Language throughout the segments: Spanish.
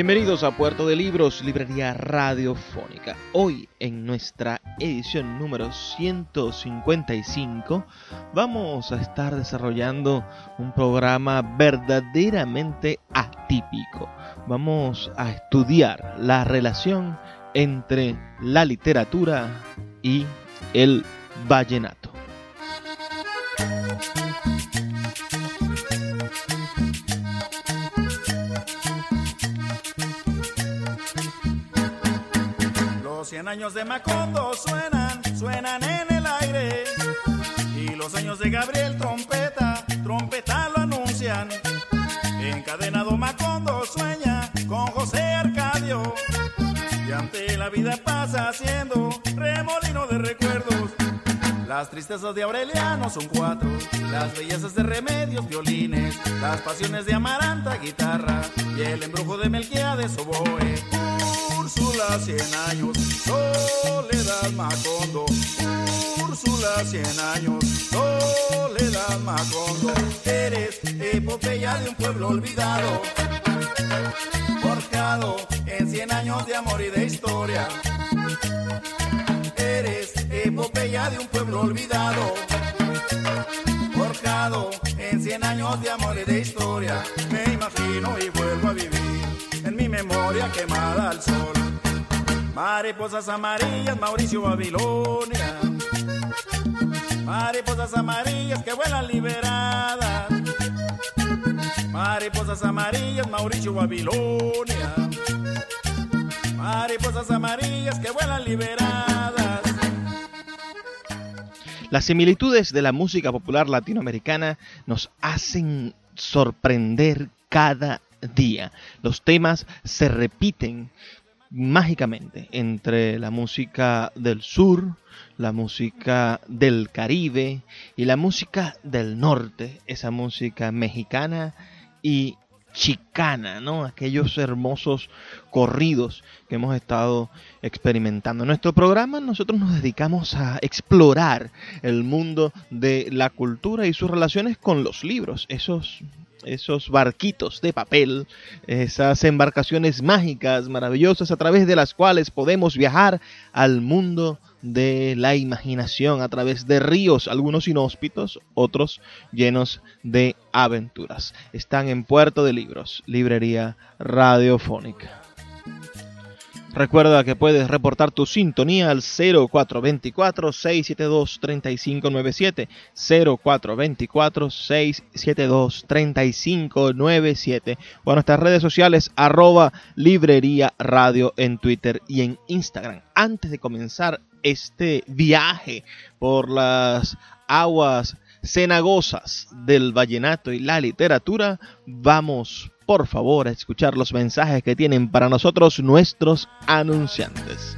Bienvenidos a Puerto de Libros, Librería Radiofónica. Hoy en nuestra edición número 155 vamos a estar desarrollando un programa verdaderamente atípico. Vamos a estudiar la relación entre la literatura y el vallenato. Cien años de Macondo suenan, suenan en el aire. Y los años de Gabriel Trompeta, trompeta lo anuncian. Encadenado Macondo sueña con José Arcadio. Y ante la vida pasa haciendo remolino de recuerdos. Las tristezas de Aureliano son cuatro, las bellezas de Remedios, violines, las pasiones de Amaranta, guitarra, y el embrujo de Melquiades, oboe. Úrsula, cien años, Soledad Macondo. Úrsula, cien años, Soledad Macondo. Eres epopeya de un pueblo olvidado, forjado en cien años de amor y de historia. Epopeya de un pueblo olvidado, forjado en cien años de amor y de historia. Me imagino y vuelvo a vivir en mi memoria quemada al sol. Mariposas amarillas, Mauricio Babilonia. Mariposas amarillas que vuelan liberadas. Mariposas amarillas, Mauricio Babilonia. Mariposas amarillas que vuelan liberadas. Las similitudes de la música popular latinoamericana nos hacen sorprender cada día. Los temas se repiten mágicamente entre la música del sur, la música del Caribe y la música del norte, esa música mexicana y chicana, ¿no? Aquellos hermosos corridos que hemos estado experimentando. En nuestro programa nosotros nos dedicamos a explorar el mundo de la cultura y sus relaciones con los libros, esos esos barquitos de papel, esas embarcaciones mágicas, maravillosas, a través de las cuales podemos viajar al mundo de la imaginación, a través de ríos, algunos inhóspitos, otros llenos de aventuras. Están en Puerto de Libros, Librería Radiofónica. Recuerda que puedes reportar tu sintonía al 0424-672-3597. 0424-672-3597. O a nuestras redes sociales arroba librería radio en Twitter y en Instagram. Antes de comenzar este viaje por las aguas cenagosas del vallenato y la literatura, vamos por favor a escuchar los mensajes que tienen para nosotros nuestros anunciantes.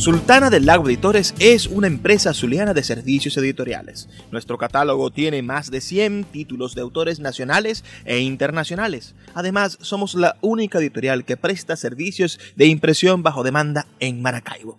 Sultana del Lago Editores es una empresa zuliana de servicios editoriales. Nuestro catálogo tiene más de 100 títulos de autores nacionales e internacionales. Además, somos la única editorial que presta servicios de impresión bajo demanda en Maracaibo.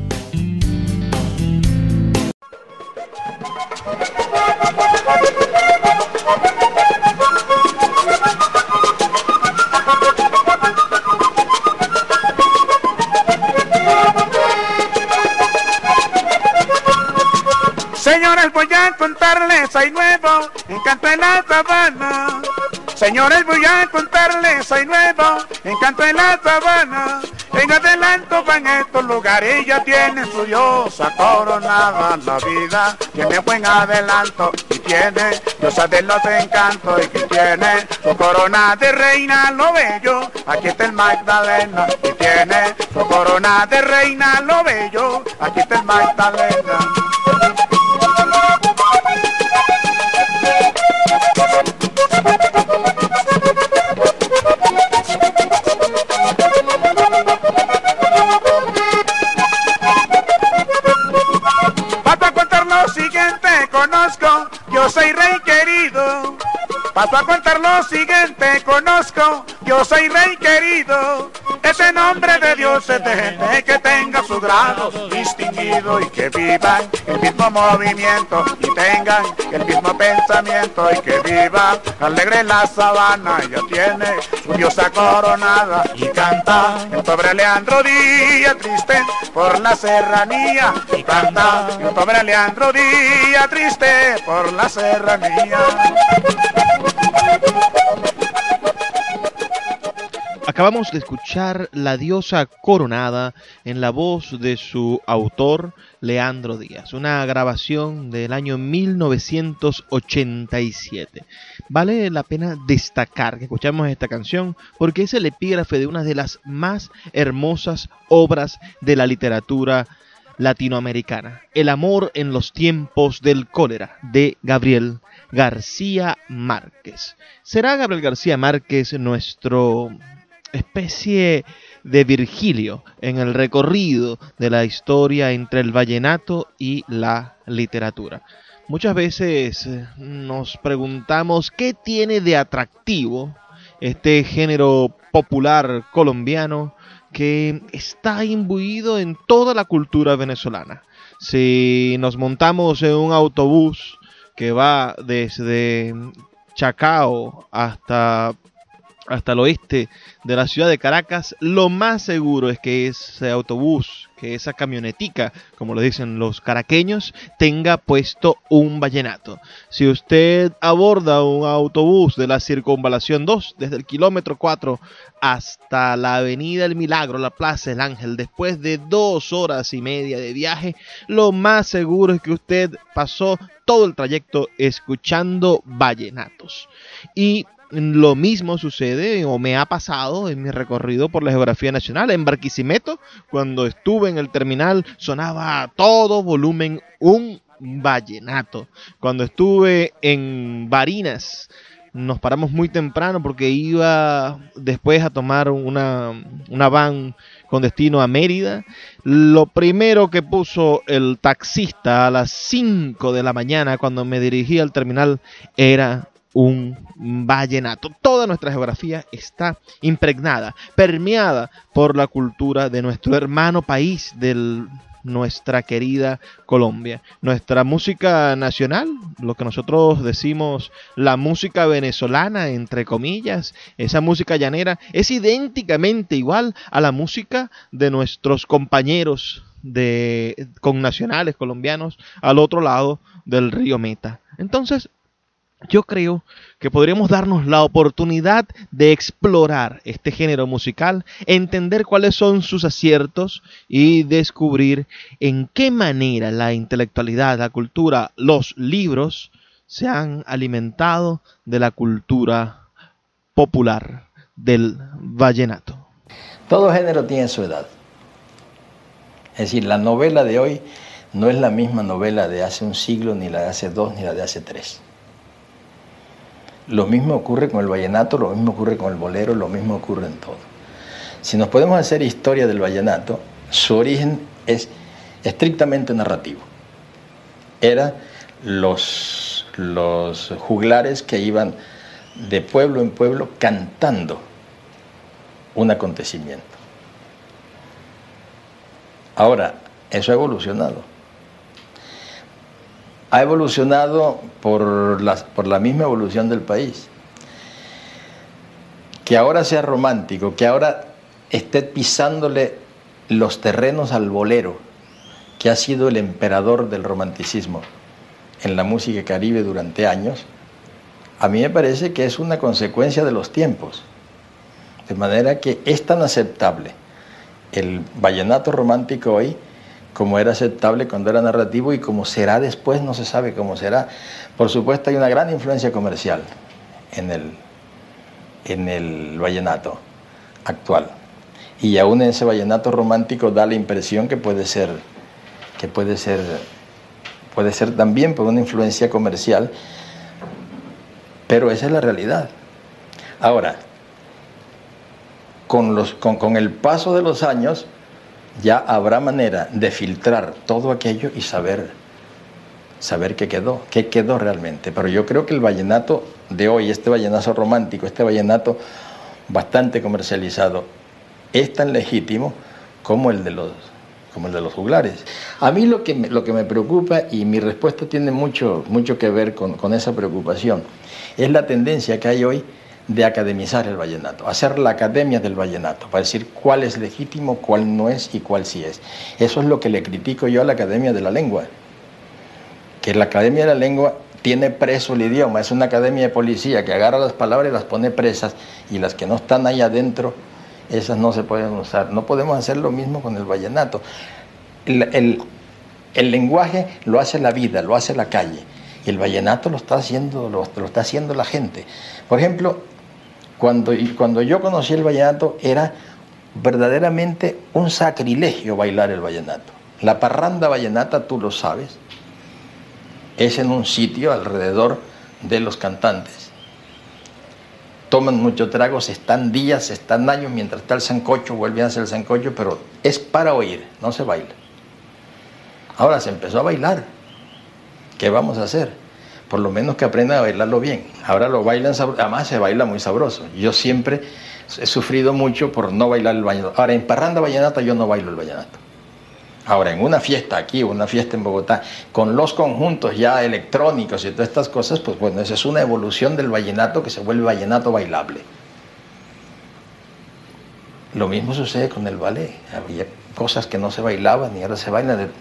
Señores, voy a contarles, hay nuevo encanto en la sabana. Señores, voy a contarles, hay nuevo encanto en la sabana. En adelanto van estos lugares, ya tiene su diosa coronada. La vida tiene buen adelanto y tiene diosa de los encantos y que tiene su corona de reina, lo bello. Aquí está el Magdalena y tiene su corona de reina, lo bello. Aquí está el Magdalena. Paso a contar lo siguiente, conozco, yo soy rey querido. Ese nombre de Dios es de gente que tenga su grado distinguido y que vivan el mismo movimiento y tengan el mismo pensamiento y que viva alegre la sabana. Ella tiene su diosa coronada y canta el pobre Leandro Díaz triste por la serranía y canta el pobre Leandro Díaz triste por la serranía. Acabamos de escuchar La diosa coronada en la voz de su autor Leandro Díaz, una grabación del año 1987. Vale la pena destacar que escuchamos esta canción porque es el epígrafe de una de las más hermosas obras de la literatura latinoamericana, El amor en los tiempos del cólera, de Gabriel García Márquez. ¿Será Gabriel García Márquez nuestro especie de Virgilio en el recorrido de la historia entre el vallenato y la literatura. Muchas veces eh, nos preguntamos qué tiene de atractivo este género popular colombiano que está imbuido en toda la cultura venezolana. Si nos montamos en un autobús que va desde Chacao hasta hasta el oeste de la ciudad de Caracas, lo más seguro es que ese autobús, que esa camionetica, como lo dicen los caraqueños, tenga puesto un vallenato. Si usted aborda un autobús de la circunvalación 2, desde el kilómetro 4 hasta la avenida El Milagro, la Plaza El Ángel, después de dos horas y media de viaje, lo más seguro es que usted pasó todo el trayecto escuchando vallenatos. Y lo mismo sucede o me ha pasado en mi recorrido por la geografía nacional. En Barquisimeto, cuando estuve en el terminal, sonaba a todo volumen un vallenato. Cuando estuve en Barinas, nos paramos muy temprano porque iba después a tomar una, una van con destino a Mérida. Lo primero que puso el taxista a las 5 de la mañana cuando me dirigí al terminal era un vallenato. Toda nuestra geografía está impregnada, permeada por la cultura de nuestro hermano país, de nuestra querida Colombia. Nuestra música nacional, lo que nosotros decimos la música venezolana, entre comillas, esa música llanera, es idénticamente igual a la música de nuestros compañeros de con nacionales colombianos al otro lado del río Meta. Entonces, yo creo que podríamos darnos la oportunidad de explorar este género musical, entender cuáles son sus aciertos y descubrir en qué manera la intelectualidad, la cultura, los libros se han alimentado de la cultura popular del vallenato. Todo género tiene su edad. Es decir, la novela de hoy no es la misma novela de hace un siglo, ni la de hace dos, ni la de hace tres. Lo mismo ocurre con el vallenato, lo mismo ocurre con el bolero, lo mismo ocurre en todo. Si nos podemos hacer historia del vallenato, su origen es estrictamente narrativo. Era los, los juglares que iban de pueblo en pueblo cantando un acontecimiento. Ahora, eso ha evolucionado. Ha evolucionado por la, por la misma evolución del país. Que ahora sea romántico, que ahora esté pisándole los terrenos al bolero, que ha sido el emperador del romanticismo en la música caribe durante años, a mí me parece que es una consecuencia de los tiempos. De manera que es tan aceptable el vallenato romántico hoy como era aceptable cuando era narrativo y como será después no se sabe cómo será. Por supuesto hay una gran influencia comercial en el, en el vallenato actual. Y aún en ese vallenato romántico da la impresión que puede ser, que puede ser, puede ser también por una influencia comercial, pero esa es la realidad. Ahora, con, los, con, el paso de los años ya habrá manera de filtrar todo aquello y saber, saber qué quedó, qué quedó realmente. Pero yo creo que el vallenato de hoy, este vallenazo romántico, este vallenato bastante comercializado, es tan legítimo como el de los, como el de los juglares. A mí lo que, me, lo que me preocupa, y mi respuesta tiene mucho, mucho que ver con, con esa preocupación, es la tendencia que hay hoy de academizar el vallenato, hacer la academia del vallenato, para decir cuál es legítimo, cuál no es y cuál sí es. Eso es lo que le critico yo a la Academia de la Lengua, que la Academia de la Lengua tiene preso el idioma, es una academia de policía que agarra las palabras y las pone presas y las que no están ahí adentro, esas no se pueden usar. No podemos hacer lo mismo con el vallenato. El, lenguaje lo hace la vida, lo hace la calle. Y el vallenato lo está haciendo, lo, lo está haciendo la gente. Por ejemplo, cuando, cuando yo conocí el vallenato era verdaderamente un sacrilegio bailar el vallenato. La parranda vallenata, tú lo sabes, es en un sitio alrededor de los cantantes. Toman mucho trago, se están días, están años, mientras está el sancocho, vuelven a hacer el sancocho, pero es para oír, no se baila. Ahora se empezó a bailar. ¿Qué vamos a hacer? Por lo menos que aprendan a bailarlo bien. Ahora lo bailan, además se baila muy sabroso. Yo siempre he sufrido mucho por no bailar el vallenato. Ahora, en parranda vallenata yo no bailo el vallenato. Ahora, en una fiesta aquí, una fiesta en Bogotá, con los conjuntos ya electrónicos y todas estas cosas, pues bueno, esa es una evolución del vallenato que se vuelve vallenato bailable. Lo mismo sucede con el ballet. Cosas que no se bailaban y ahora se bailan.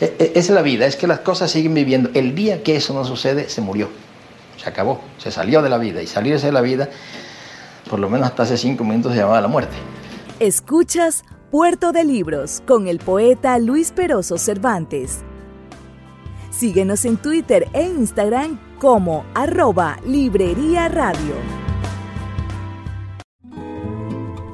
E, e, es la vida, es que las cosas siguen viviendo. El día que eso no sucede, se murió. Se acabó, se salió de la vida. Y salirse de la vida, por lo menos hasta hace cinco minutos, se llamaba la muerte. Escuchas Puerto de Libros con el poeta Luis Peroso Cervantes. Síguenos en Twitter e Instagram como arroba Librería Radio.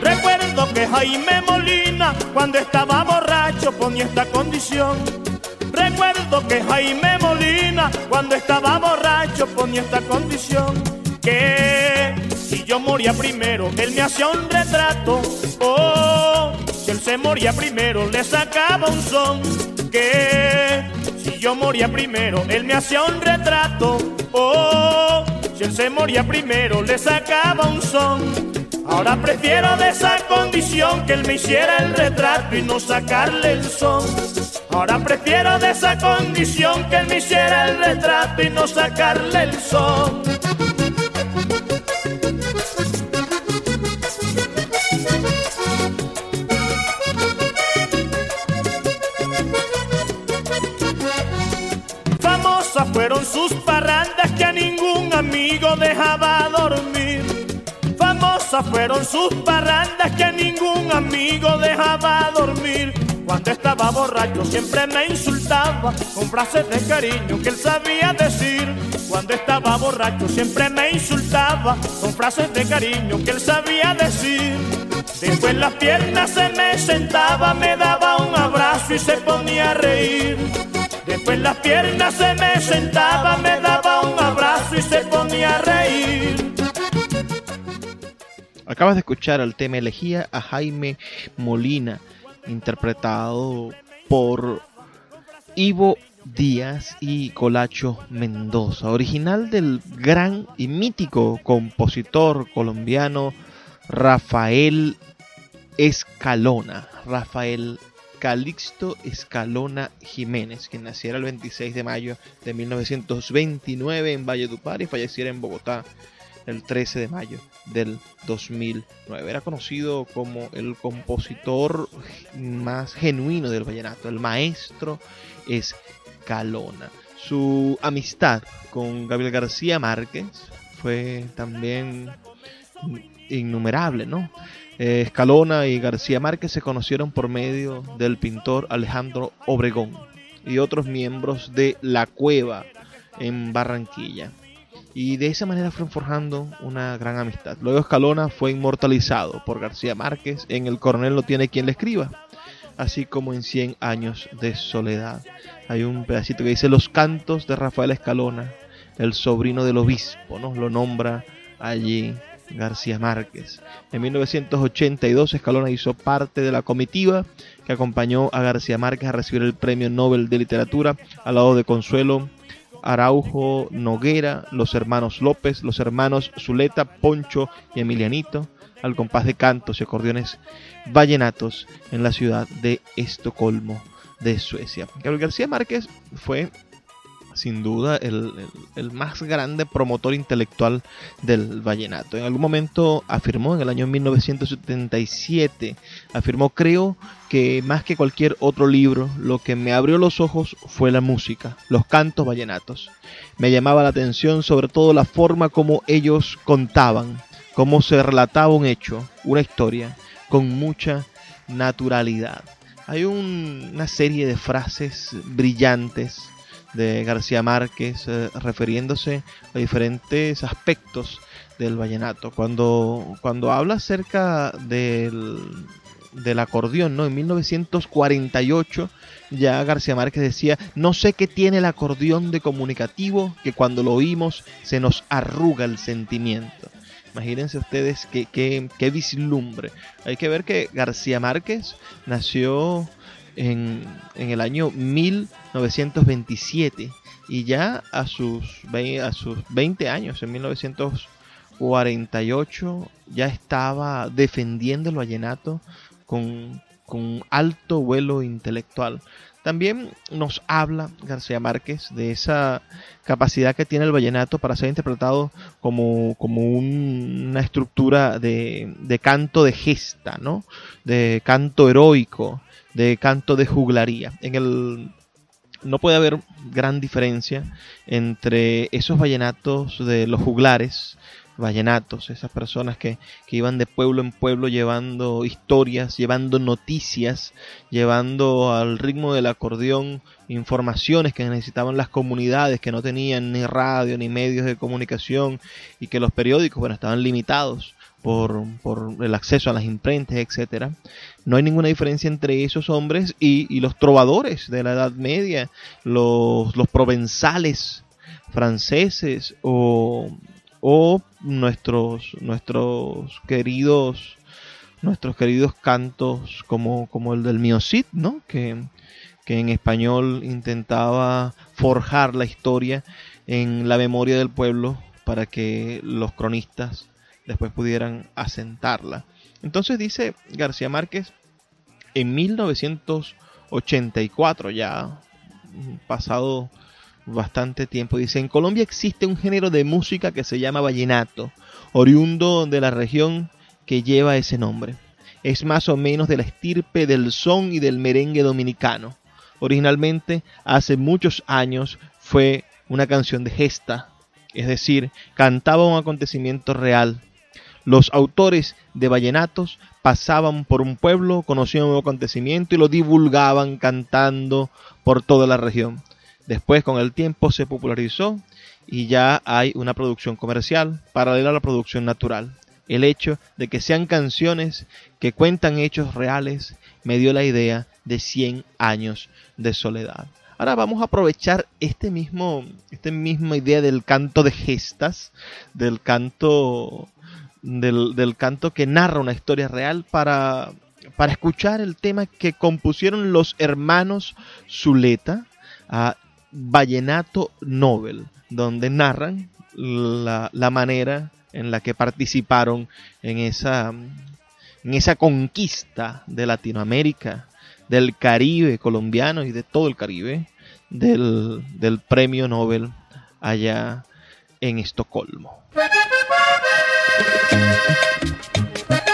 Recuerdo que Jaime Molina, cuando estaba borracho, ponía esta condición. Recuerdo que Jaime Molina, cuando estaba borracho, ponía esta condición. Que si yo moría primero, él me hacía un retrato. Oh, si él se moría primero, le sacaba un son. Que si yo moría primero, él me hacía un retrato. Oh, si él se moría primero, le sacaba un son. Ahora prefiero de esa condición que él me hiciera el retrato y no sacarle el son. Ahora prefiero de esa condición que él me hiciera el retrato y no sacarle el son. Famosas fueron sus dejaba dormir. Famosas fueron sus parrandas que ningún amigo dejaba dormir. Cuando estaba borracho siempre me insultaba con frases de cariño que él sabía decir. Cuando estaba borracho siempre me insultaba con frases de cariño que él sabía decir. Después las piernas se me sentaba, me daba un abrazo y se ponía a reír. Después las piernas se me sentaba, me daba un abrazo y se ponía a reír. Acabas de escuchar el tema Elegía a Jaime Molina, interpretado por Ivo Díaz y Colacho Mendoza, original del gran y mítico compositor colombiano Rafael Escalona. Rafael Calixto Escalona Jiménez, quien naciera el 26 de mayo de 1929 en Valledupar y falleciera en Bogotá el 13 de mayo del 2009. Era conocido como el compositor más genuino del vallenato, el maestro Escalona. Su amistad con Gabriel García Márquez fue también innumerable, ¿no? Eh, Escalona y García Márquez se conocieron por medio del pintor Alejandro Obregón y otros miembros de La Cueva en Barranquilla. Y de esa manera fueron forjando una gran amistad. Luego Escalona fue inmortalizado por García Márquez en El Coronel no tiene quien le escriba, así como en Cien años de soledad. Hay un pedacito que dice Los cantos de Rafael Escalona, el sobrino del obispo, ¿no? Lo nombra allí García Márquez. En 1982 Escalona hizo parte de la comitiva que acompañó a García Márquez a recibir el Premio Nobel de Literatura al lado de Consuelo Araujo Noguera, los hermanos López, los hermanos Zuleta, Poncho y Emilianito, al compás de cantos y acordeones vallenatos en la ciudad de Estocolmo, de Suecia. Gabriel García Márquez fue sin duda el, más grande promotor intelectual del vallenato. En algún momento afirmó, en el año 1977, afirmó, creo que más que cualquier otro libro, lo que me abrió los ojos fue la música, los cantos vallenatos. Me llamaba la atención sobre todo la forma como ellos contaban, cómo se relataba un hecho, una historia, con mucha naturalidad. Hay una serie de frases brillantes de García Márquez, eh, refiriéndose a diferentes aspectos del vallenato. Cuando, cuando habla acerca del, del acordeón, ¿no? En 1948 ya García Márquez decía, no sé qué tiene el acordeón de comunicativo que cuando lo oímos se nos arruga el sentimiento. Imagínense ustedes qué, qué, qué vislumbre. Hay que ver que García Márquez nació en, el año 1927 y ya a sus, a sus 20 años, en 1948, ya estaba defendiendo el vallenato con, con alto vuelo intelectual. También nos habla García Márquez de esa capacidad que tiene el vallenato para ser interpretado como, como una estructura de, de, canto de gesta, ¿no? de canto heroico, de canto de juglaría. En el no puede haber gran diferencia entre esos vallenatos de los juglares, vallenatos, esas personas que, que, iban de pueblo en pueblo llevando historias, llevando noticias, llevando al ritmo del acordeón informaciones que necesitaban las comunidades que no tenían ni radio ni medios de comunicación y que los periódicos bueno, estaban limitados por, el acceso a las imprentas, etcétera. No hay ninguna diferencia entre esos hombres y, los trovadores de la Edad Media, los, los provenzales franceses o, o nuestros, nuestros queridos nuestros queridos cantos como, como el del Miocid, ¿no? Que, que en español intentaba forjar la historia en la memoria del pueblo para que los cronistas después pudieran asentarla. Entonces dice García Márquez, en 1984 ya pasado bastante tiempo, dice, en Colombia existe un género de música que se llama vallenato, oriundo de la región que lleva ese nombre. Es más o menos de la estirpe del son y del merengue dominicano. Originalmente, hace muchos años, fue una canción de gesta, es decir, cantaba un acontecimiento real, Los autores de vallenatos pasaban por un pueblo, conocían un acontecimiento y lo divulgaban cantando por toda la región. Después, con el tiempo, se popularizó y ya hay una producción comercial paralela a la producción natural. El hecho de que sean canciones que cuentan hechos reales me dio la idea de 100 años de soledad. Ahora vamos a aprovechar este mismo, esta misma idea del canto de gestas, del canto, del, canto que narra una historia real para, para escuchar el tema que compusieron los hermanos Zuleta a Vallenato Nobel, donde narran la, la manera en la que participaron en esa, en esa conquista de Latinoamérica del Caribe colombiano y de todo el Caribe del, del premio Nobel allá en Estocolmo.「わかった!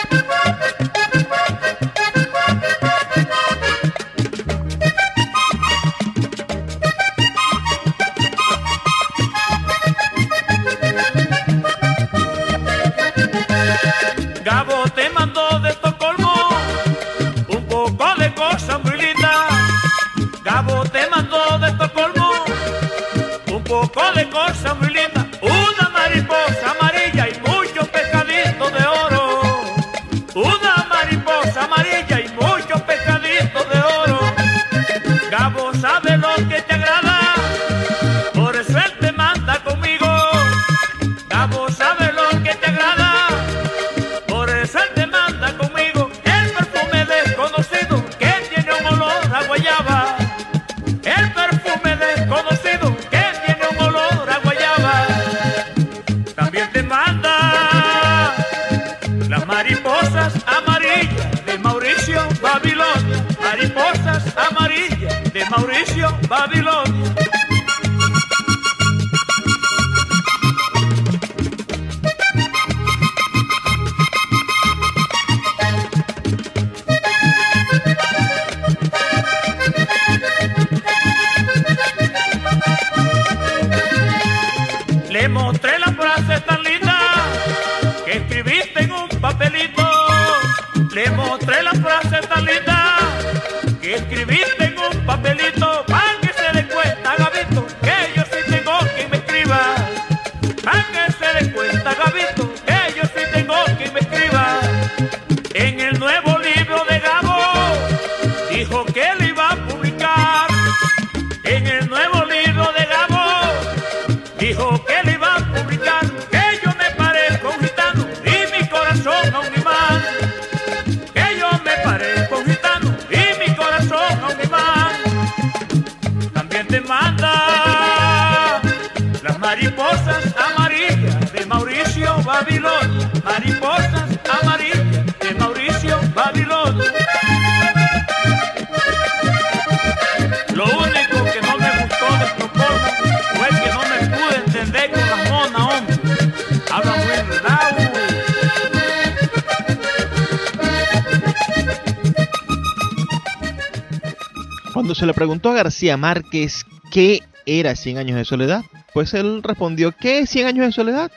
Cuando se le preguntó a García Márquez qué era Cien años de soledad, pues él respondió, ¿qué es Cien años de soledad?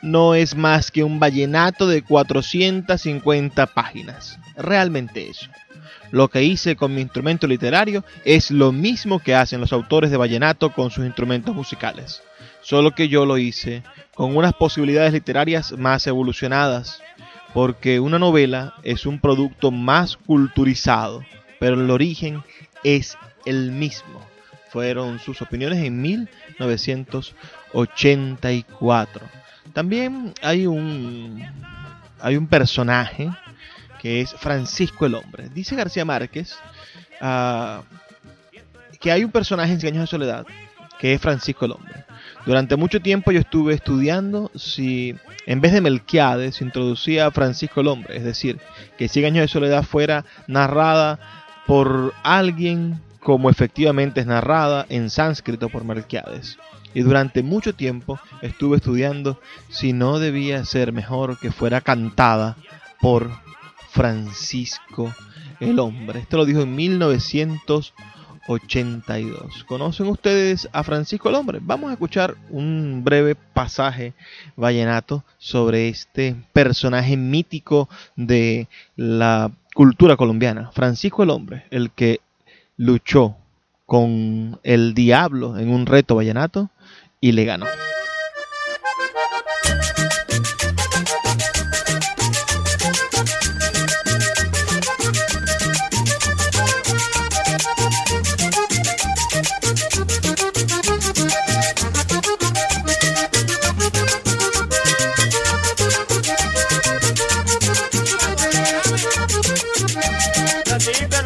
No es más que un vallenato de 450 páginas. Realmente eso. Lo que hice con mi instrumento literario es lo mismo que hacen los autores de vallenato con sus instrumentos musicales. Solo que yo lo hice con unas posibilidades literarias más evolucionadas, porque una novela es un producto más culturizado, pero el origen es el mismo. Fueron sus opiniones en 1984. También hay un, hay un personaje que es Francisco el Hombre. Dice García Márquez uh, que hay un personaje en Cien años de soledad que es Francisco el Hombre. Durante mucho tiempo yo estuve estudiando si en vez de Melquiades introducía a Francisco el Hombre, es decir, que Cien años de soledad fuera narrada por alguien como efectivamente es narrada en sánscrito por Melquiades. Y durante mucho tiempo estuve estudiando si no debía ser mejor que fuera cantada por Francisco el Hombre. Esto lo dijo en 1900 82. ¿Conocen ustedes a Francisco el Hombre? Vamos a escuchar un breve pasaje vallenato sobre este personaje mítico de la cultura colombiana. Francisco el Hombre, el que luchó con el diablo en un reto vallenato y le ganó.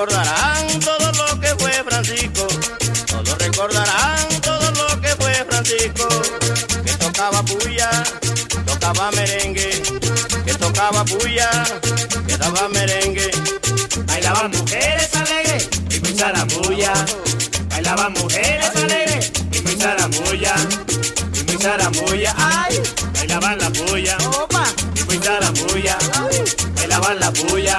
recordarán todo lo que fue Francisco, todos recordarán todo lo que fue Francisco, que tocaba puya, tocaba merengue, que tocaba puya, que daba merengue, bailaban mujeres alegres y muy zaramulla, bailaban mujeres alegres y muy zaramulla, y muy zaramulla, ay, bailaban la puya, y muy zaramulla, bailaban la puya.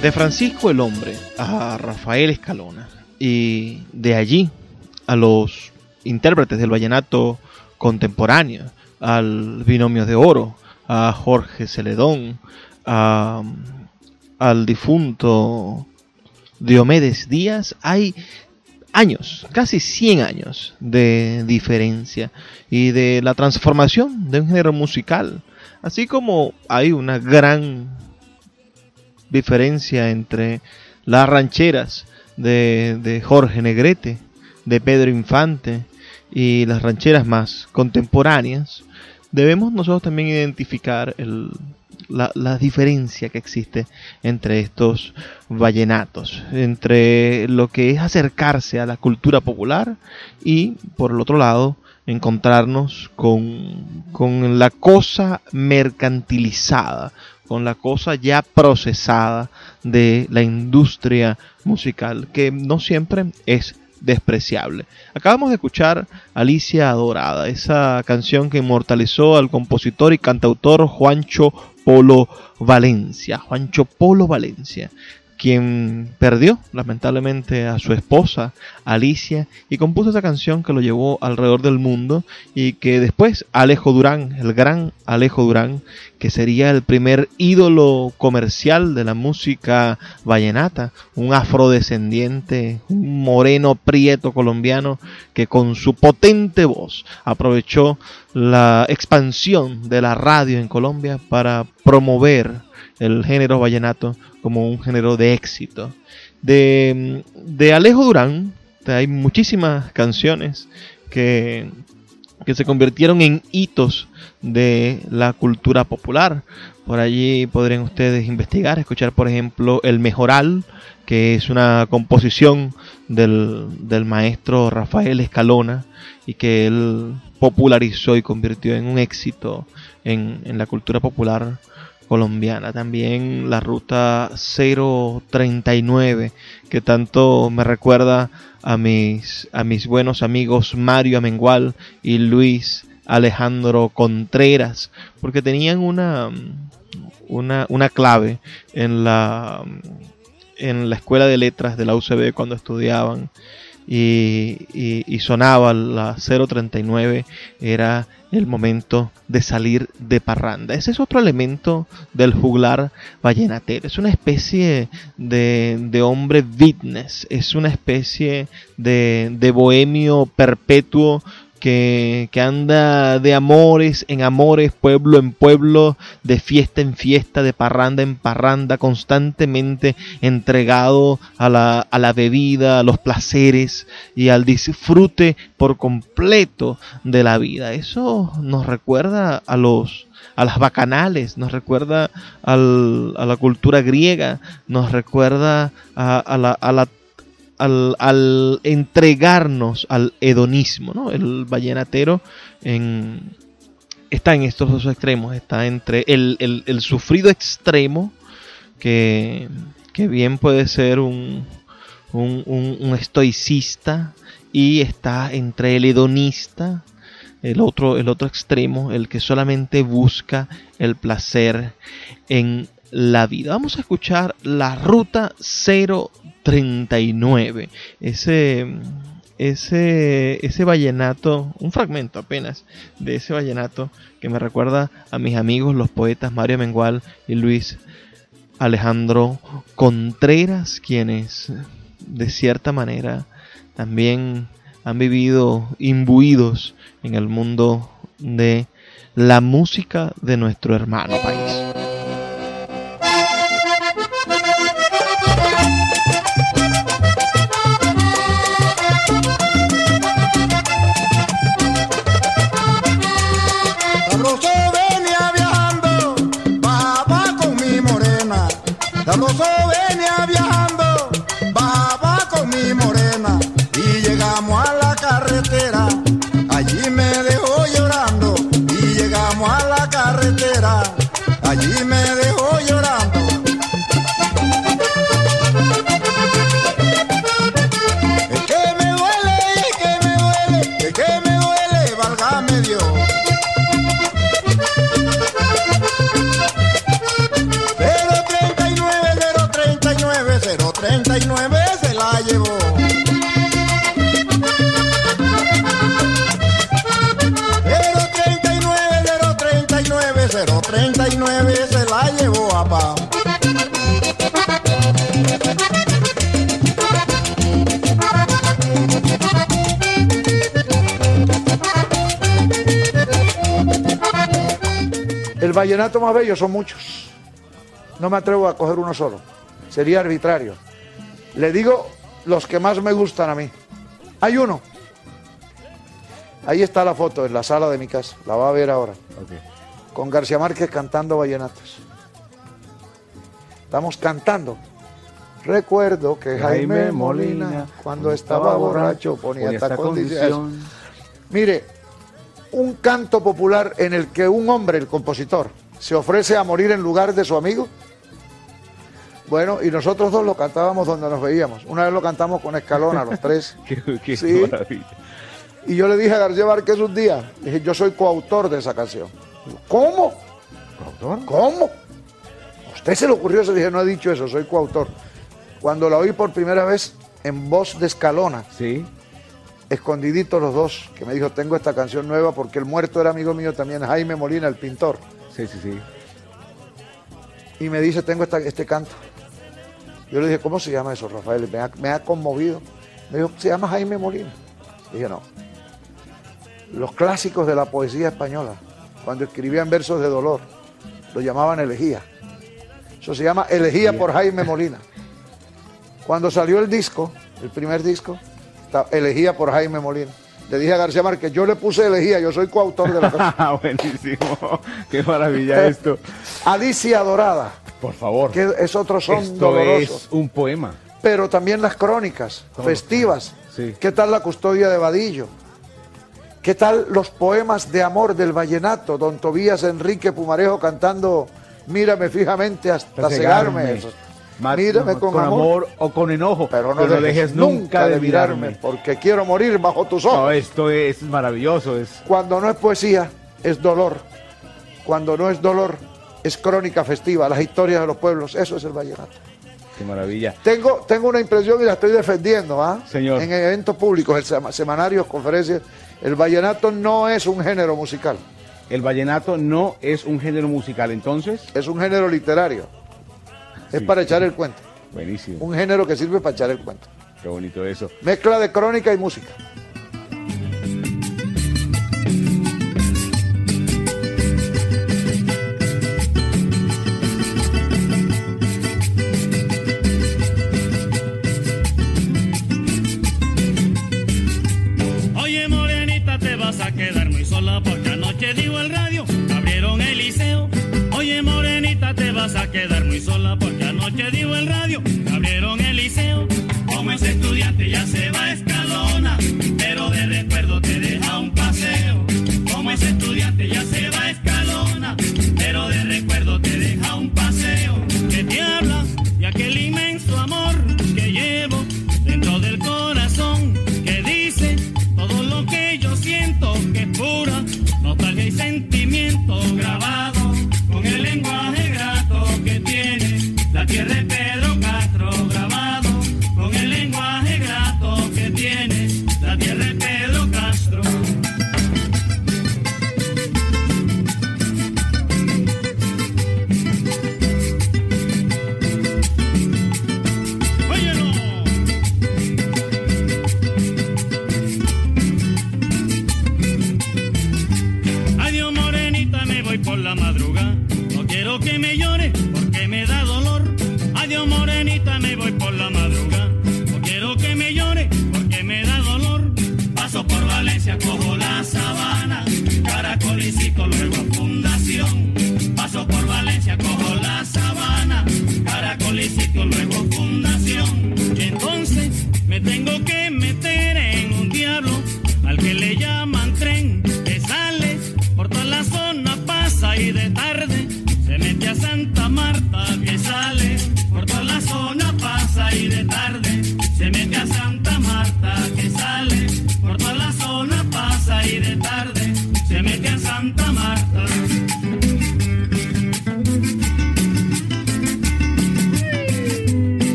De Francisco el Hombre a Rafael Escalona. Y de allí a los intérpretes del vallenato contemporáneo, al Binomio de Oro, a Jorge Celedón, a, al difunto Diomedes Díaz, hay años, casi 100 años de diferencia y de la transformación de un género musical, así como hay una gran diferencia entre las rancheras de, de Jorge Negrete, de Pedro Infante y las rancheras más contemporáneas, debemos nosotros también identificar el, la, diferencia que existe entre estos vallenatos, entre lo que es acercarse a la cultura popular y, por el otro lado, encontrarnos con, con la cosa mercantilizada, con la cosa ya procesada de la industria musical, que no siempre es despreciable. Acabamos de escuchar Alicia Adorada, esa canción que inmortalizó al compositor y cantautor Juancho Polo Valencia. Juancho Polo Valencia, quien perdió lamentablemente a su esposa Alicia y compuso esa canción que lo llevó alrededor del mundo y que después Alejo Durán, el gran Alejo Durán, que sería el primer ídolo comercial de la música vallenata, un afrodescendiente, un moreno prieto colombiano que con su potente voz aprovechó la expansión de la radio en Colombia para promover el género vallenato como un género de éxito. De, de Alejo Durán hay muchísimas canciones que, que se convirtieron en hitos de la cultura popular. Por allí podrían ustedes investigar, escuchar por ejemplo El Mejoral, que es una composición del, del maestro Rafael Escalona y que él popularizó y convirtió en un éxito en, en la cultura popular colombiana. También la ruta 039, que tanto me recuerda a mis, a mis buenos amigos Mario Amengual y Luis Alejandro Contreras, porque tenían una, una, una clave en la, en la escuela de letras de la UCB cuando estudiaban y, sonaba la 039 era el momento de salir de parranda. Ese es otro elemento del juglar vallenatero. Es una especie de, de hombre fitness, es una especie de, de bohemio perpetuo que, que, anda de amores en amores, pueblo en pueblo, de fiesta en fiesta, de parranda en parranda, constantemente entregado a la, a la bebida, a los placeres y al disfrute por completo de la vida. Eso nos recuerda a los a las bacanales, nos recuerda al, a la cultura griega, nos recuerda a, la, a la al, entregarnos al hedonismo, ¿no? El vallenatero en, está en estos dos extremos, está entre el, sufrido extremo, que, que, bien puede ser un, un, un, un estoicista, y está entre el hedonista, el otro, el otro extremo, el que solamente busca el placer en la vida. Vamos a escuchar la ruta 039. Ese, ese, ese vallenato, un fragmento apenas de ese vallenato que me recuerda a mis amigos los poetas Mario Mengual y Luis Alejandro Contreras, quienes de cierta manera también han vivido imbuidos en el mundo de la música de nuestro hermano país. Sabroso venía viajando, bajaba con mi morena. Y llegamos a la carretera, allí me dejó llorando. Y llegamos a la carretera, allí me dejó 039, 039 se la llevó papá. El vallenato más bello son muchos. No me atrevo a coger uno solo. Sería arbitrario. Le digo los que más me gustan a mí. Hay uno. Ahí está la foto en la sala de mi casa. La va a ver ahora. Con García Márquez cantando vallenatos. Estamos cantando. Recuerdo que Jaime Molina, cuando estaba borracho, ponía esta condición. Mire, un canto popular en el que un hombre, el compositor, se ofrece a morir en lugar de su amigo. Bueno, y nosotros dos lo cantábamos donde nos veíamos. Una vez lo cantamos con Escalona, los tres. Qué, qué Sí. maravilla. Y yo le dije a García Márquez un día, dije, yo soy coautor de esa canción. ¿Cómo? ¿Coautor? ¿Cómo? ¿A usted se le ocurrió eso? Dije, no he dicho eso, soy coautor. Cuando la oí por primera vez en voz de Escalona, Sí. escondiditos los dos, que me dijo, tengo esta canción nueva porque el muerto era amigo mío también, Jaime Molina, el pintor. Sí, sí, sí. Y me dice, tengo esta- este canto. Yo le dije, ¿cómo se llama eso, Rafael? Me ha, me ha conmovido. Me dijo, se llama Jaime Molina. Dije, no. Los clásicos de la poesía española, cuando escribían versos de dolor, lo llamaban elegía. Eso se llama Elegía por Jaime Molina. Cuando salió el disco, el primer disco, está Elegía por Jaime Molina. Le dije a García Márquez, yo le puse Elegía, yo soy coautor de la canción. Buenísimo. Qué maravilla esto. Alicia Dorada, Por favor. que es otro son esto doloroso. es un poema. pero también las crónicas festivas. Sí. ¿Qué tal la custodia de Vadillo? ¿Qué tal los poemas de amor del vallenato? Don Tobías Enrique Pumarejo cantando Mírame fijamente hasta cegarme. Ma- Mírame con, amor, o con enojo. pero no, dejes, nunca de mirarme, porque quiero morir bajo tus ojos. No, esto es maravilloso. Es Cuando no es poesía, es dolor. Cuando no es dolor, es crónica festiva, las historias de los pueblos. Eso es el vallenato. qué maravilla. Tengo, tengo una impresión y la estoy defendiendo, ¿ah? Señor. En eventos públicos, en sema- semanarios, conferencias. El vallenato no es un género musical, El vallenato no es un género musical, entonces. es un género literario. Es Sí. para echar el cuento. Buenísimo. Un género que sirve para echar el cuento. Qué bonito eso. Mezcla de crónica y música. Porque anoche digo el radio, abrieron el liceo. Oye, morenita, te vas a quedar muy sola porque anoche digo el radio, abrieron el liceo. Como ese estudiante ya se va a escalona, pero de recuerdo te deja un paseo. Como ese estudiante ya se va a escalona, pero de recuerdo te deja un paseo.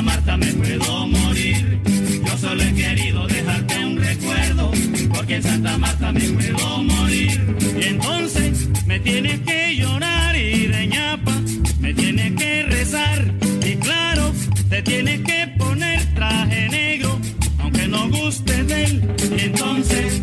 Santa Marta me puedo morir. Yo solo he querido dejarte un recuerdo, porque en Santa Marta me puedo morir. Y entonces me tienes que llorar y de ñapa me tienes que rezar. Y claro, te tienes que poner traje negro, aunque no guste de él. Y entonces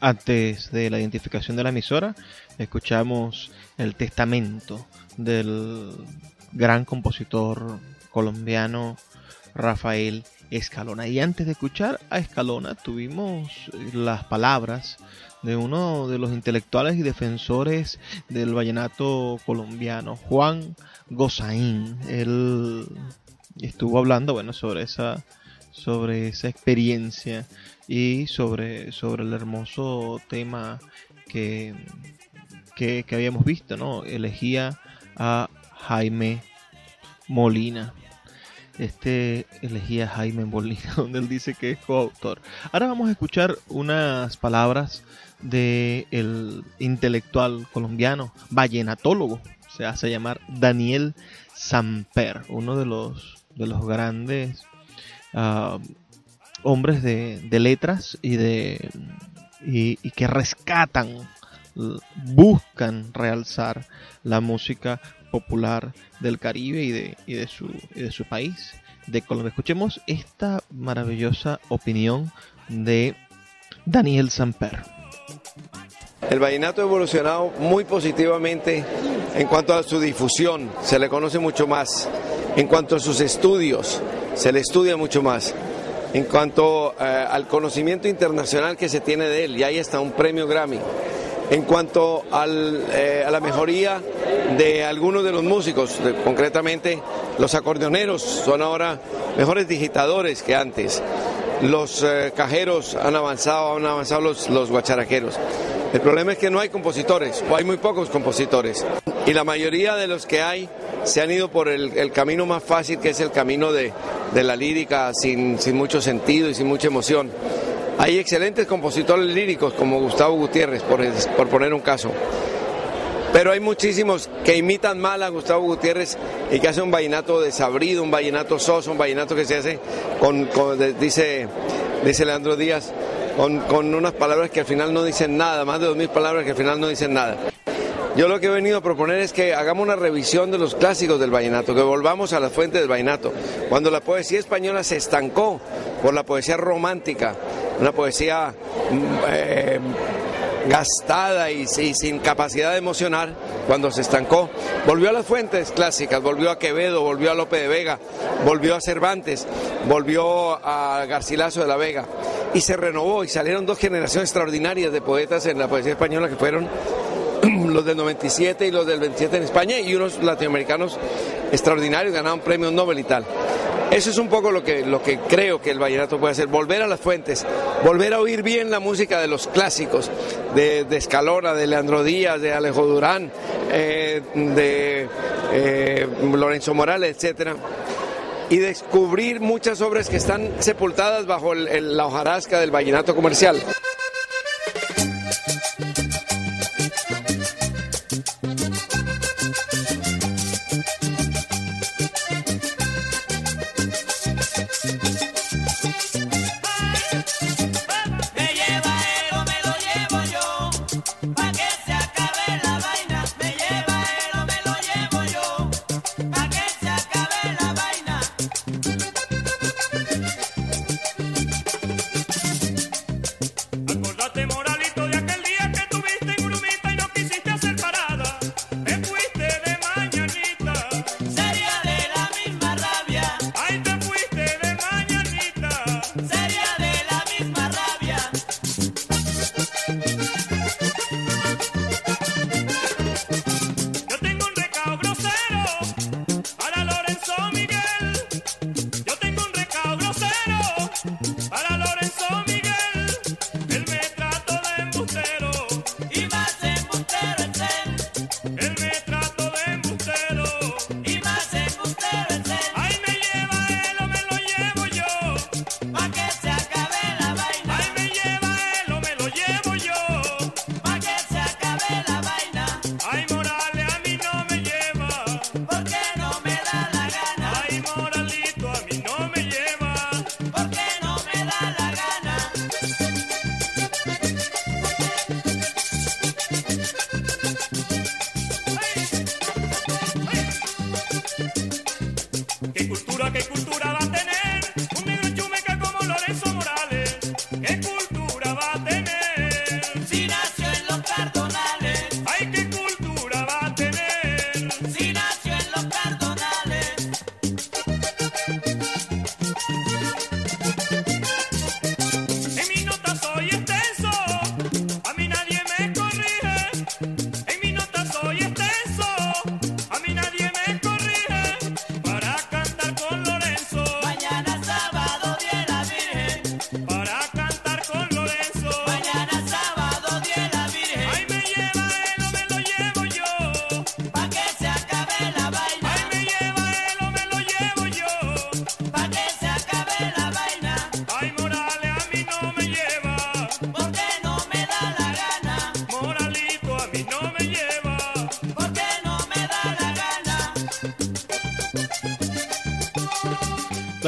Antes de la identificación de la emisora, escuchamos el testamento del gran compositor colombiano Rafael Escalona. Y antes de escuchar a Escalona, tuvimos las palabras de uno de los intelectuales y defensores del vallenato colombiano, Juan Gozaín. Él estuvo hablando, bueno, sobre esa sobre esa experiencia y sobre, sobre el hermoso tema que, que, que habíamos visto, ¿no? Elegía a Jaime Molina. Este elegía a Jaime Molina, donde él dice que es coautor. Ahora vamos a escuchar unas palabras de el intelectual colombiano, vallenatólogo, se hace llamar Daniel Samper, uno de los, de los grandes uh, hombres de, de, letras y de y, que rescatan buscan realzar la música popular del Caribe y de, y de, su, y de su país de Colombia escuchemos esta maravillosa opinión de Daniel Samper el vallenato ha evolucionado muy positivamente en cuanto a su difusión, se le conoce mucho más. En cuanto a sus estudios, se le estudia mucho más. En cuanto eh, al conocimiento internacional que se tiene de él, y ahí está un premio Grammy. En cuanto eh, a la mejoría de algunos de los músicos, concretamente los acordeoneros son ahora mejores digitadores que antes. Los eh, cajeros han avanzado, han avanzado los, los guacharaqueros. El problema es que no hay compositores, o hay muy pocos compositores. Y la mayoría de los que hay se han ido por el, camino más fácil, que es el camino de, de la lírica sin, sin, mucho sentido y sin mucha emoción. Hay excelentes compositores líricos como Gustavo Gutiérrez, por, por poner un caso. Pero hay muchísimos que imitan mal a Gustavo Gutiérrez y que hacen un vallenato desabrido, un vallenato soso, un vallenato que se hace con dice, dice Leandro Díaz, con, con, unas palabras que al final no dicen nada, más de dos mil palabras que al final no dicen nada. Yo lo que he venido a proponer es que hagamos una revisión de los clásicos del vallenato, que volvamos a la fuente del vallenato. Cuando la poesía española se estancó por la poesía romántica, una poesía eh, gastada y, y, sin capacidad de emocionar, cuando se estancó, volvió a las fuentes clásicas, volvió a Quevedo, volvió a Lope de Vega, volvió a Cervantes, volvió a Garcilaso de la Vega y se renovó y salieron dos generaciones extraordinarias de poetas en la poesía española que fueron los del 97 y los del 27 en España y unos latinoamericanos extraordinarios ganaron premios Nobel y tal. Eso es un poco lo que, lo que creo que el vallenato puede hacer, volver a las fuentes, volver a oír bien la música de los clásicos, de, de Escalona, de Leandro Díaz, de Alejo Durán, eh, de eh, Lorenzo Morales, etcétera y descubrir muchas obras que están sepultadas bajo la hojarasca del vallenato comercial.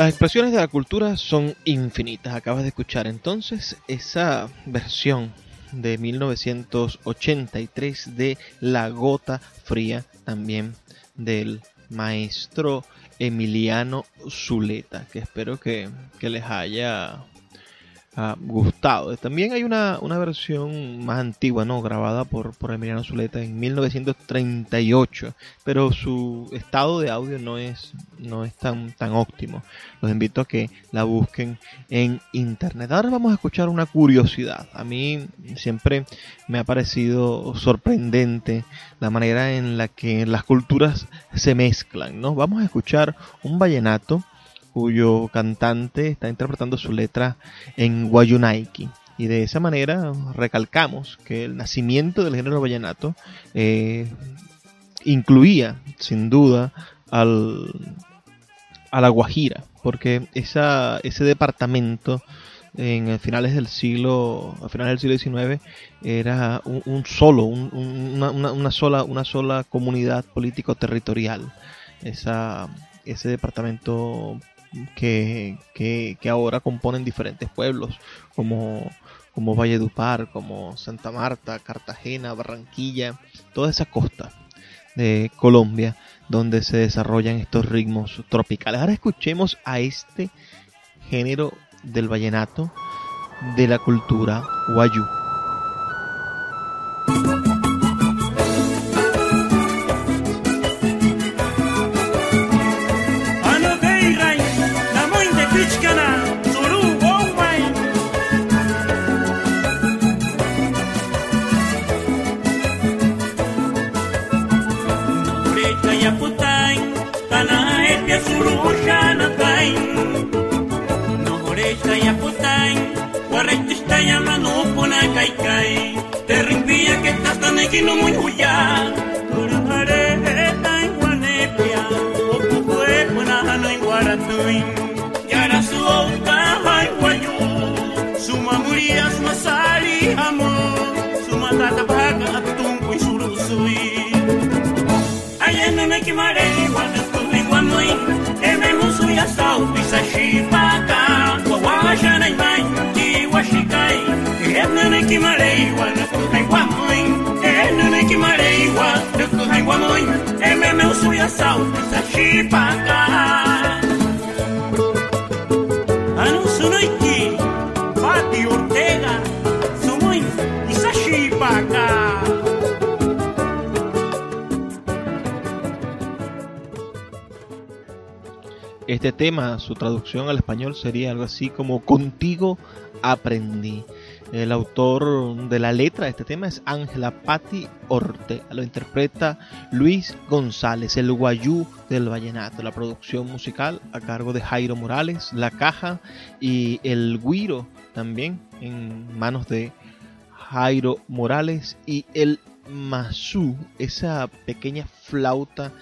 Las expresiones de la cultura son infinitas. Acabas de escuchar entonces esa versión de 1983 de La Gota Fría, también del maestro Emiliano Zuleta, que espero que, que les haya ah, gustado. También hay una, una versión más antigua, ¿no? Grabada por, por Emiliano Zuleta en 1938, pero su estado de audio no es, no es tan, tan óptimo. Los invito a que la busquen en internet. Ahora vamos a escuchar una curiosidad. A mí siempre me ha parecido sorprendente la manera en la que las culturas se mezclan, ¿no? Vamos a escuchar un vallenato cuyo cantante está interpretando su letra en Guayunaiki. Y de esa manera recalcamos que el nacimiento del género vallenato eh, incluía, sin duda, al, a la Guajira, porque esa, ese departamento en finales del siglo, a finales del siglo XIX, era un, solo, un- un- una, una- sola, una sola comunidad político-territorial. Esa, ese departamento que, que, que ahora componen diferentes pueblos, como, como Valledupar, como Santa Marta, Cartagena, Barranquilla, toda esa costa de Colombia donde se desarrollan estos ritmos tropicales. Ahora escuchemos a este género del vallenato de la cultura guayú. Este tema, su traducción al español sería algo así como Contigo aprendí. El autor de la letra de este tema es Ángela Patti Ortega. Lo interpreta Luis González, el guayú del vallenato. La producción musical a cargo de Jairo Morales, la caja y el guiro también en manos de Jairo Morales y el mazú, esa pequeña flauta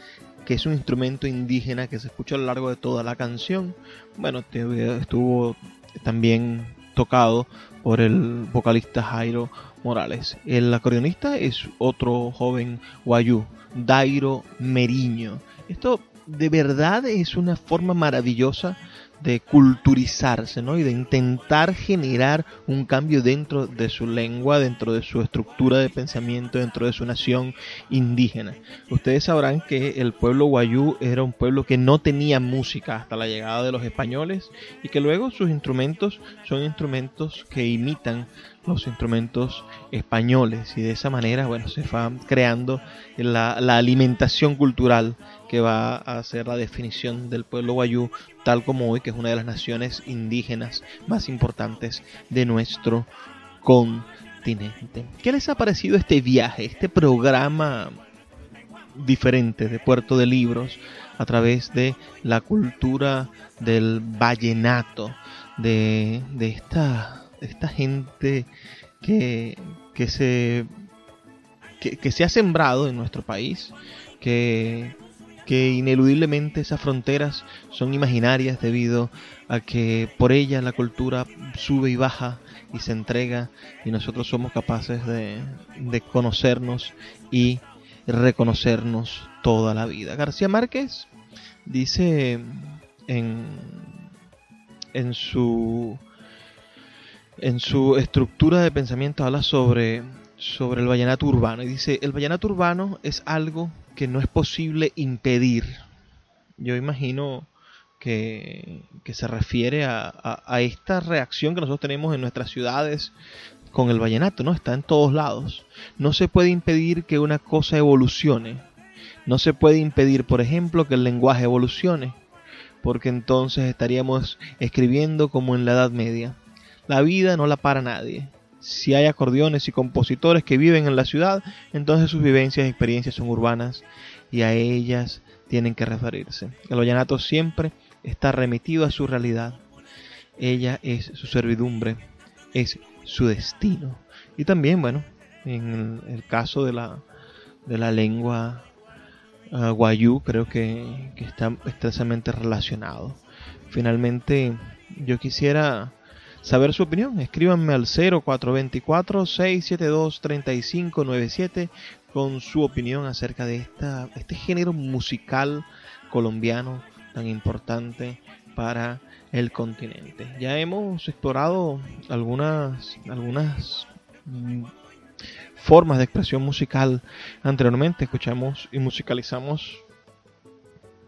que es un instrumento indígena que se escucha a lo largo de toda la canción. Bueno, estuvo también tocado por el vocalista Jairo Morales. El acordeonista es otro joven guayú, Dairo Meriño. Esto de verdad es una forma maravillosa de culturizarse, ¿no? Y de intentar generar un cambio dentro de su lengua, dentro de su estructura de pensamiento, dentro de su nación indígena. Ustedes sabrán que el pueblo guayú era un pueblo que no tenía música hasta la llegada de los españoles y que luego sus instrumentos son instrumentos que imitan los instrumentos españoles y de esa manera, bueno, se va creando la, la alimentación cultural que va a ser la definición del pueblo guayú, tal como hoy, que es una de las naciones indígenas más importantes de nuestro continente. ¿Qué les ha parecido este viaje, este programa diferente de Puerto de Libros a través de la cultura del vallenato, de, de esta, esta gente que, que se que, se ha sembrado en nuestro país, que, que ineludiblemente esas fronteras son imaginarias debido a que por ellas la cultura sube y baja y se entrega y nosotros somos capaces de, de conocernos y reconocernos toda la vida. García Márquez dice en, en su en su estructura de pensamiento habla sobre sobre el vallenato urbano y dice el vallenato urbano es algo que no es posible impedir. Yo imagino que, se refiere a, a, a, esta reacción que nosotros tenemos en nuestras ciudades con el vallenato, ¿no? Está en todos lados. No se puede impedir que una cosa evolucione. No se puede impedir, por ejemplo, que el lenguaje evolucione, porque entonces estaríamos escribiendo como en la Edad Media. La vida no la para nadie. Si hay acordeones y compositores que viven en la ciudad, entonces sus vivencias y experiencias son urbanas y a ellas tienen que referirse. El vallenato siempre está remitido a su realidad. Ella es su servidumbre, es su destino. Y también, bueno, en el, caso de la, de la lengua uh, guayú, creo que, que está estrechamente relacionado. Finalmente, yo quisiera saber su opinión. Escríbanme al 0424-672-3597 con su opinión acerca de esta, este género musical colombiano tan importante para el continente. Ya hemos explorado algunas, algunas mm, formas de expresión musical anteriormente. Escuchamos y musicalizamos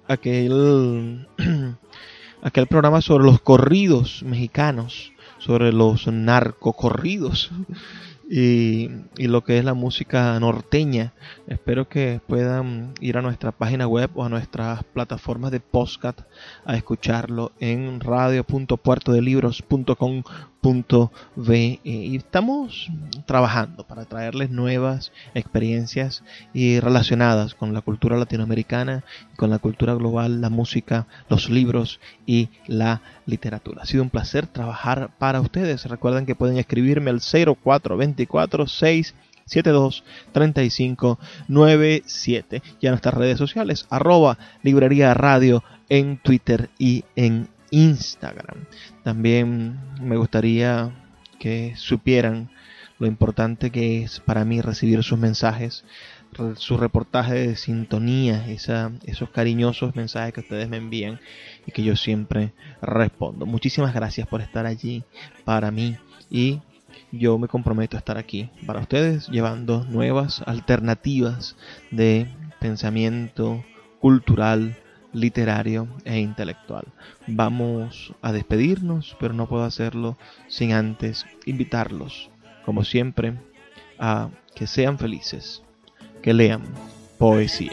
aquel, aquel programa sobre los corridos mexicanos sobre los narcocorridos y, y lo que es la música norteña. Espero que puedan ir a nuestra página web o a nuestras plataformas de podcast a escucharlo en radio.puertodelibros.com.be y estamos trabajando para traerles nuevas experiencias y relacionadas con la cultura latinoamericana, con la cultura global, la música, los libros y la literatura. Ha sido un placer trabajar para ustedes. Recuerden que pueden escribirme al 0424 672 3597 y a nuestras redes sociales arroba librería radio en Twitter y en Instagram. También me gustaría que supieran lo importante que es para mí recibir sus mensajes, su reportaje de sintonía, esos cariñosos mensajes que ustedes me envían y que yo siempre respondo. Muchísimas gracias por estar allí para mí y yo me comprometo a estar aquí para ustedes llevando nuevas alternativas de pensamiento cultural, literario e intelectual. Vamos a despedirnos, pero no puedo hacerlo sin antes invitarlos, como siempre, a que sean felices, que lean poesía.